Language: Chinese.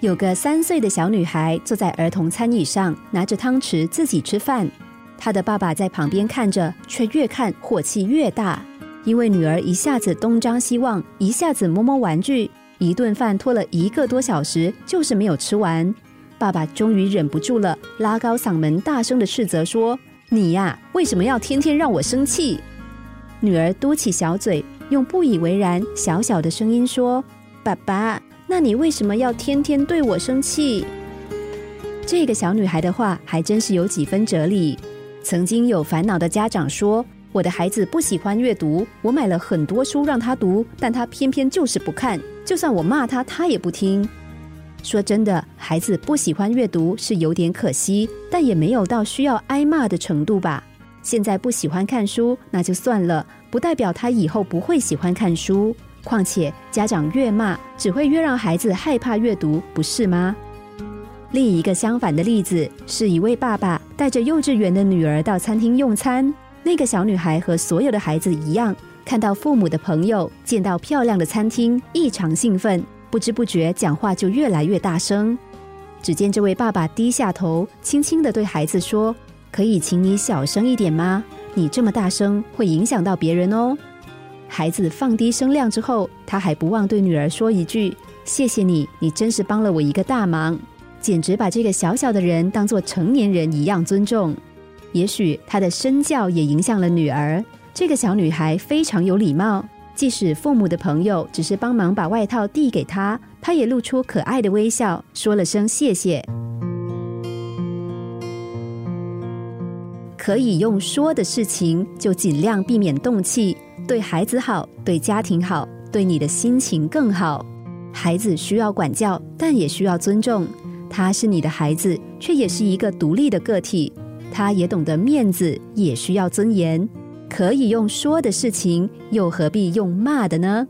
有个三岁的小女孩坐在儿童餐椅上，拿着汤匙自己吃饭。她的爸爸在旁边看着，却越看火气越大，因为女儿一下子东张西望，一下子摸摸玩具，一顿饭拖了一个多小时，就是没有吃完。爸爸终于忍不住了，拉高嗓门，大声的斥责说：“你呀，为什么要天天让我生气？”女儿嘟起小嘴，用不以为然、小小的声音说：“爸爸。”那你为什么要天天对我生气？这个小女孩的话还真是有几分哲理。曾经有烦恼的家长说：“我的孩子不喜欢阅读，我买了很多书让他读，但他偏偏就是不看。就算我骂他，他也不听。”说真的，孩子不喜欢阅读是有点可惜，但也没有到需要挨骂的程度吧。现在不喜欢看书，那就算了，不代表他以后不会喜欢看书。况且家长越骂，只会越让孩子害怕阅读，不是吗？另一个相反的例子，是一位爸爸带着幼稚园的女儿到餐厅用餐。那个小女孩和所有的孩子一样，看到父母的朋友，见到漂亮的餐厅，异常兴奋，不知不觉讲话就越来越大声。只见这位爸爸低下头，轻轻的对孩子说：“可以请你小声一点吗？你这么大声会影响到别人哦。”孩子放低声量之后，他还不忘对女儿说一句：“谢谢你，你真是帮了我一个大忙。”简直把这个小小的人当做成年人一样尊重。也许他的身教也影响了女儿。这个小女孩非常有礼貌，即使父母的朋友只是帮忙把外套递给她，她也露出可爱的微笑，说了声谢谢。可以用说的事情，就尽量避免动气。对孩子好，对家庭好，对你的心情更好。孩子需要管教，但也需要尊重。他是你的孩子，却也是一个独立的个体。他也懂得面子，也需要尊严。可以用说的事情，又何必用骂的呢？